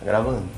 Tá gravando.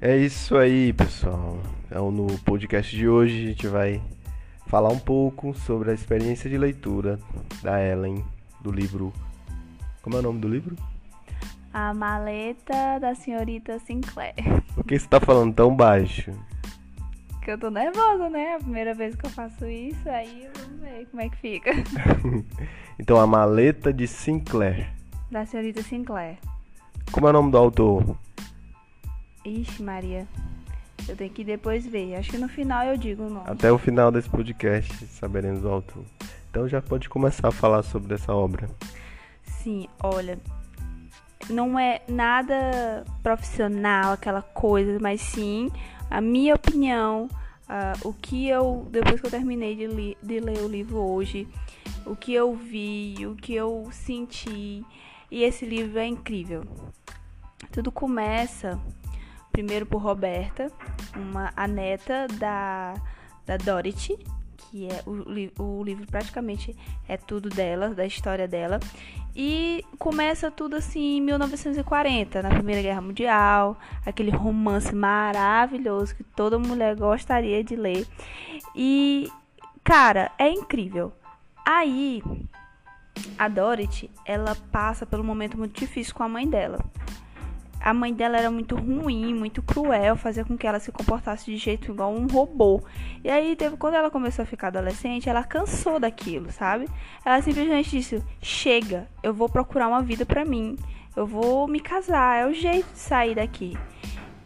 É isso aí, pessoal. Então, no podcast de hoje a gente vai falar um pouco sobre a experiência de leitura da Ellen do livro. Como é o nome do livro? A maleta da senhorita Sinclair. Por que você tá falando tão baixo? Que eu tô nervosa, né? A primeira vez que eu faço isso, aí vamos como é que fica. então, a maleta de Sinclair. Da senhorita Sinclair. Como é o nome do autor? Ixi, Maria. Eu tenho que depois ver. Acho que no final eu digo o nome. Até o final desse podcast saberemos o autor. Então já pode começar a falar sobre essa obra. Sim, olha. Não é nada profissional, aquela coisa, mas sim a minha opinião, uh, o que eu, depois que eu terminei de, li, de ler o livro hoje, o que eu vi, o que eu senti. E esse livro é incrível. Tudo começa primeiro por Roberta, uma a neta da, da Dorothy, que é o, o livro praticamente é tudo dela, da história dela. E começa tudo assim em 1940, na Primeira Guerra Mundial, aquele romance maravilhoso que toda mulher gostaria de ler. E, cara, é incrível. Aí, a Dorothy, ela passa um momento muito difícil com a mãe dela a mãe dela era muito ruim, muito cruel, fazia com que ela se comportasse de jeito igual um robô. E aí, teve, quando ela começou a ficar adolescente, ela cansou daquilo, sabe? Ela simplesmente disse: "Chega, eu vou procurar uma vida para mim. Eu vou me casar, é o jeito de sair daqui".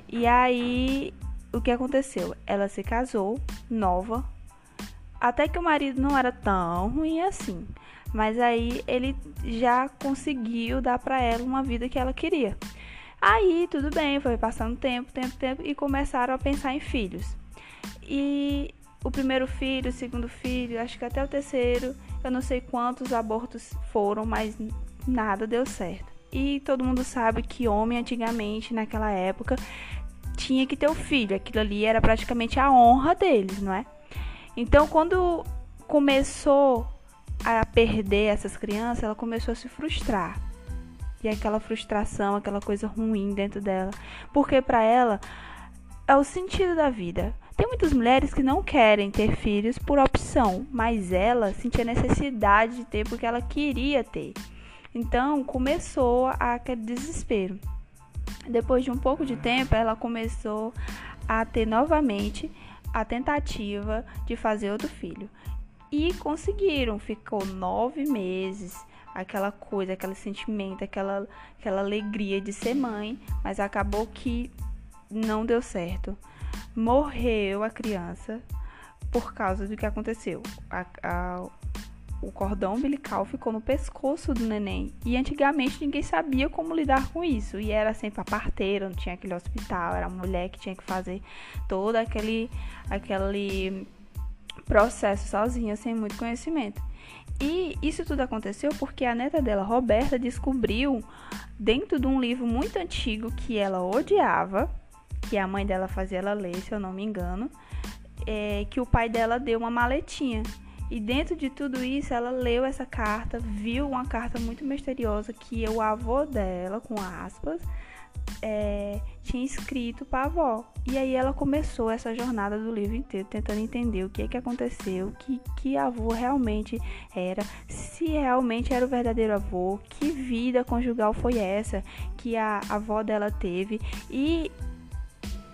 E aí, o que aconteceu? Ela se casou, nova, até que o marido não era tão ruim assim. Mas aí ele já conseguiu dar para ela uma vida que ela queria. Aí, tudo bem, foi passando tempo, tempo, tempo e começaram a pensar em filhos. E o primeiro filho, o segundo filho, acho que até o terceiro, eu não sei quantos abortos foram, mas nada deu certo. E todo mundo sabe que homem antigamente, naquela época, tinha que ter o filho. Aquilo ali era praticamente a honra deles, não é? Então, quando começou a perder essas crianças, ela começou a se frustrar e aquela frustração, aquela coisa ruim dentro dela, porque para ela é o sentido da vida. Tem muitas mulheres que não querem ter filhos por opção, mas ela sentia necessidade de ter porque ela queria ter. Então começou aquele desespero. Depois de um pouco de tempo, ela começou a ter novamente a tentativa de fazer outro filho. E conseguiram, ficou nove meses aquela coisa, aquele sentimento, aquela, aquela alegria de ser mãe, mas acabou que não deu certo. Morreu a criança por causa do que aconteceu. A, a, o cordão umbilical ficou no pescoço do neném. E antigamente ninguém sabia como lidar com isso. E era sempre a parteira, não tinha aquele hospital, era a mulher que tinha que fazer todo aquele, aquele processo sozinha, sem muito conhecimento. E isso tudo aconteceu porque a neta dela, Roberta, descobriu dentro de um livro muito antigo que ela odiava, que a mãe dela fazia ela ler, se eu não me engano, é, que o pai dela deu uma maletinha. E dentro de tudo isso, ela leu essa carta, viu uma carta muito misteriosa que o avô dela, com aspas, é, tinha escrito para a avó. E aí ela começou essa jornada do livro inteiro, tentando entender o que é que aconteceu, que, que avô realmente era, se realmente era o verdadeiro avô, que vida conjugal foi essa que a avó dela teve. E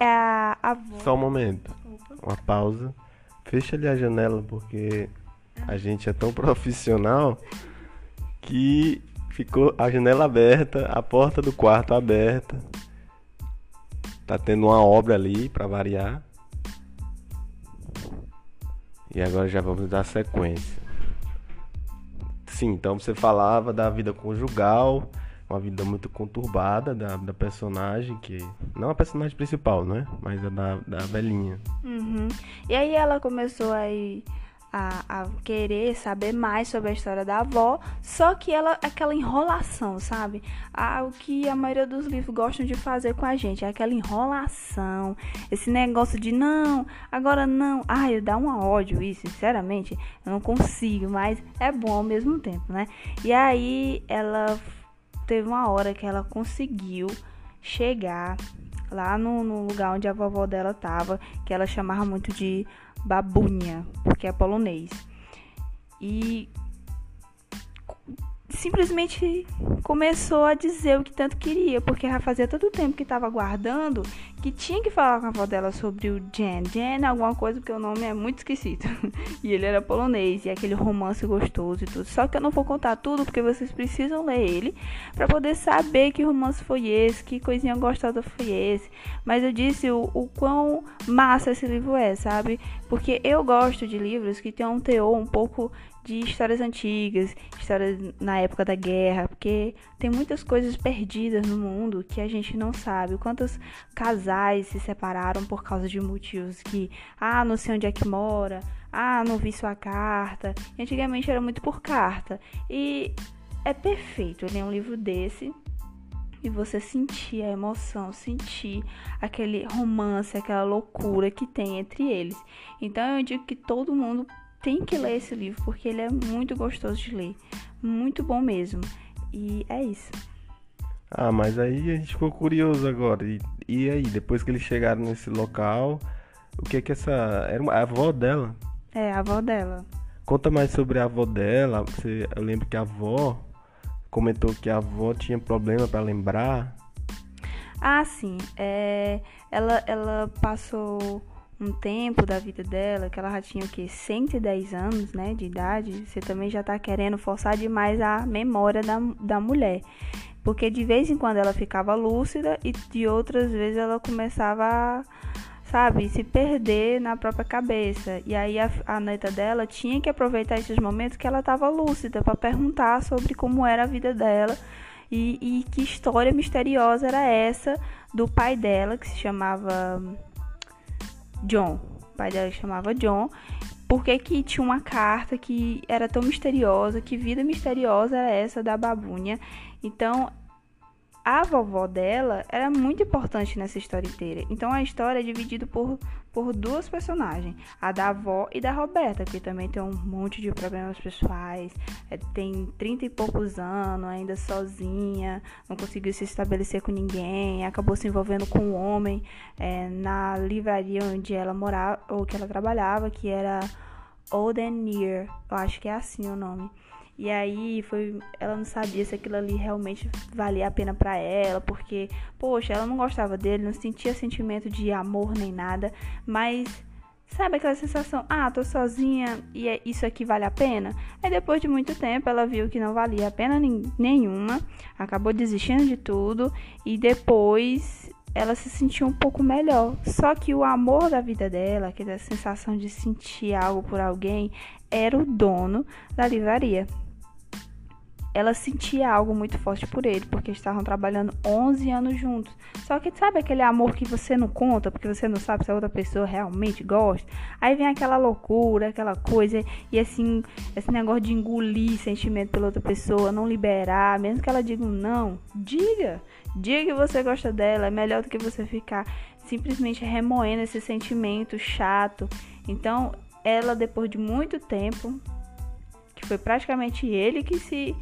a avó. Só um momento. Uma pausa. Fecha ali a janela, porque a gente é tão profissional que ficou a janela aberta, a porta do quarto aberta. Tá tendo uma obra ali para variar. E agora já vamos dar sequência. Sim, então você falava da vida conjugal, uma vida muito conturbada da, da personagem, que. Não a personagem principal, né? Mas a da, da velhinha. Uhum. E aí ela começou a, ir, a, a, a, querer saber mais sobre a história da avó, só que ela aquela enrolação, sabe? Ah, o que a maioria dos livros gostam de fazer com a gente, é aquela enrolação, esse negócio de não, agora não. Ai, dá um ódio isso, sinceramente, eu não consigo, mas é bom ao mesmo tempo, né? E aí ela teve uma hora que ela conseguiu chegar lá no, no lugar onde a vovó dela tava, que ela chamava muito de babunha, porque é polonês. E simplesmente começou a dizer o que tanto queria, porque já fazia tanto tempo que estava aguardando que tinha que falar com a avó dela sobre o Jen. Jen é alguma coisa porque o nome é muito esquisito. e ele era polonês e aquele romance gostoso e tudo. Só que eu não vou contar tudo porque vocês precisam ler ele para poder saber que romance foi esse, que coisinha gostosa foi esse. Mas eu disse o, o quão massa esse livro é, sabe? Porque eu gosto de livros que tem um teor um pouco de histórias antigas, histórias na época da guerra, porque tem muitas coisas perdidas no mundo que a gente não sabe. Quantos casais se separaram por causa de motivos que, ah, não sei onde é que mora, ah, não vi sua carta. Antigamente era muito por carta. E é perfeito ler um livro desse e você sentir a emoção, sentir aquele romance, aquela loucura que tem entre eles. Então eu digo que todo mundo tem que ler esse livro porque ele é muito gostoso de ler, muito bom mesmo. E é isso. Ah, mas aí a gente ficou curioso agora. E, e aí, depois que eles chegaram nesse local, o que é que essa. Era uma, a avó dela? É, a avó dela. Conta mais sobre a avó dela. Você, eu lembro que a avó comentou que a avó tinha problema para lembrar. Ah, sim. É, ela, ela passou um tempo da vida dela, que ela já tinha o que 110 anos, né, de idade, você também já tá querendo forçar demais a memória da, da mulher. Porque de vez em quando ela ficava lúcida e de outras vezes ela começava a, sabe, se perder na própria cabeça. E aí a, a neta dela tinha que aproveitar esses momentos que ela estava lúcida para perguntar sobre como era a vida dela e, e que história misteriosa era essa do pai dela, que se chamava John. O pai dela chamava John. Porque que tinha uma carta que era tão misteriosa, que vida misteriosa era essa da babunha. Então, a vovó dela era muito importante nessa história inteira. Então a história é dividida por, por duas personagens, a da avó e da Roberta, que também tem um monte de problemas pessoais, é, tem 30 e poucos anos, ainda sozinha, não conseguiu se estabelecer com ninguém, acabou se envolvendo com um homem é, na livraria onde ela morava, ou que ela trabalhava, que era Olden eu acho que é assim o nome. E aí foi, ela não sabia se aquilo ali realmente valia a pena para ela, porque poxa, ela não gostava dele, não sentia sentimento de amor nem nada, mas sabe aquela sensação, ah, tô sozinha e é, isso aqui vale a pena? Aí depois de muito tempo ela viu que não valia a pena nenhuma, acabou desistindo de tudo e depois ela se sentiu um pouco melhor. Só que o amor da vida dela, aquela sensação de sentir algo por alguém, era o dono da livraria ela sentia algo muito forte por ele, porque estavam trabalhando 11 anos juntos. Só que sabe aquele amor que você não conta, porque você não sabe se a outra pessoa realmente gosta? Aí vem aquela loucura, aquela coisa, e assim, esse negócio de engolir sentimento pela outra pessoa, não liberar, mesmo que ela diga um não, diga. Diga que você gosta dela, é melhor do que você ficar simplesmente remoendo esse sentimento chato. Então, ela, depois de muito tempo, que foi praticamente ele que se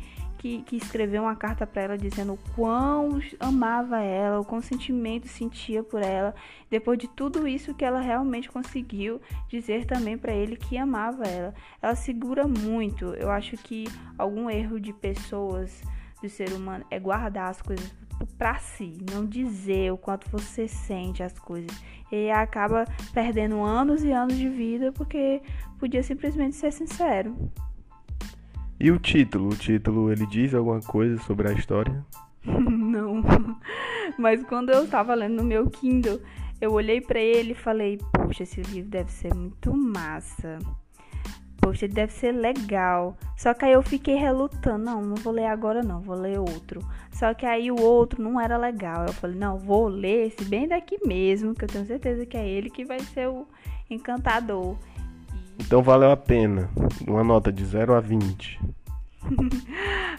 que, que escreveu uma carta para ela dizendo o quão amava ela, o quão sentimento sentia por ela. Depois de tudo isso que ela realmente conseguiu dizer também para ele que amava ela. Ela segura muito. Eu acho que algum erro de pessoas, do ser humano, é guardar as coisas para si, não dizer o quanto você sente as coisas. E acaba perdendo anos e anos de vida porque podia simplesmente ser sincero. E o título? O título ele diz alguma coisa sobre a história? Não. Mas quando eu estava lendo no meu Kindle, eu olhei para ele e falei: "Poxa, esse livro deve ser muito massa. Poxa, ele deve ser legal". Só que aí eu fiquei relutando, não, não vou ler agora não, vou ler outro. Só que aí o outro não era legal. Eu falei: "Não, vou ler esse bem daqui mesmo, que eu tenho certeza que é ele que vai ser o encantador". Então valeu a pena. Uma nota de 0 a 20.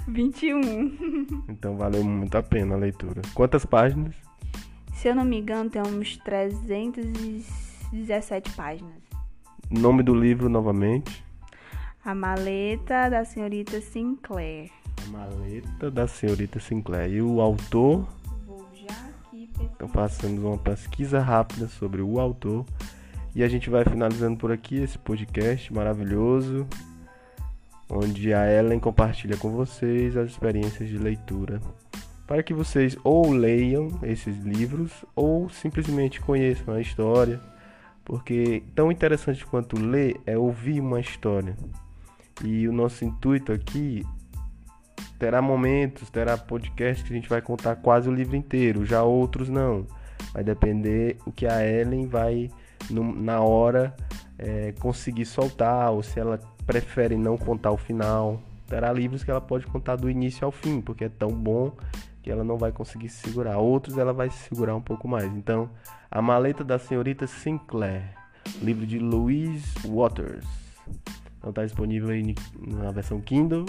21. Então valeu muito a pena a leitura. Quantas páginas? Se eu não me engano, tem uns 317 páginas. Nome do livro novamente. A maleta da senhorita Sinclair. A maleta da senhorita Sinclair. E o autor? Vou já aqui pesquisar. Então passamos uma pesquisa rápida sobre o autor. E a gente vai finalizando por aqui esse podcast maravilhoso, onde a Ellen compartilha com vocês as experiências de leitura, para que vocês ou leiam esses livros ou simplesmente conheçam a história, porque tão interessante quanto ler é ouvir uma história. E o nosso intuito aqui terá momentos, terá podcasts que a gente vai contar quase o livro inteiro, já outros não. Vai depender o que a Ellen vai no, na hora é, conseguir soltar, ou se ela prefere não contar o final. Terá livros que ela pode contar do início ao fim, porque é tão bom que ela não vai conseguir se segurar. Outros ela vai se segurar um pouco mais. Então, A Maleta da Senhorita Sinclair, livro de Louise Waters. Então está disponível aí na versão Kindle.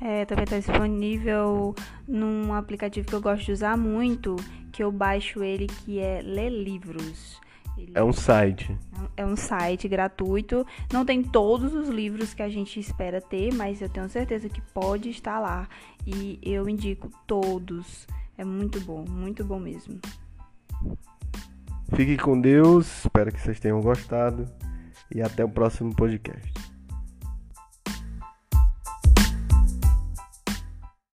É, também está disponível num aplicativo que eu gosto de usar muito, que eu baixo ele, que é Ler Livros. Ele É um site. É um site gratuito. Não tem todos os livros que a gente espera ter, mas eu tenho certeza que pode estar lá. E eu indico todos. É muito bom, muito bom mesmo. Fique com Deus, espero que vocês tenham gostado e até o próximo podcast.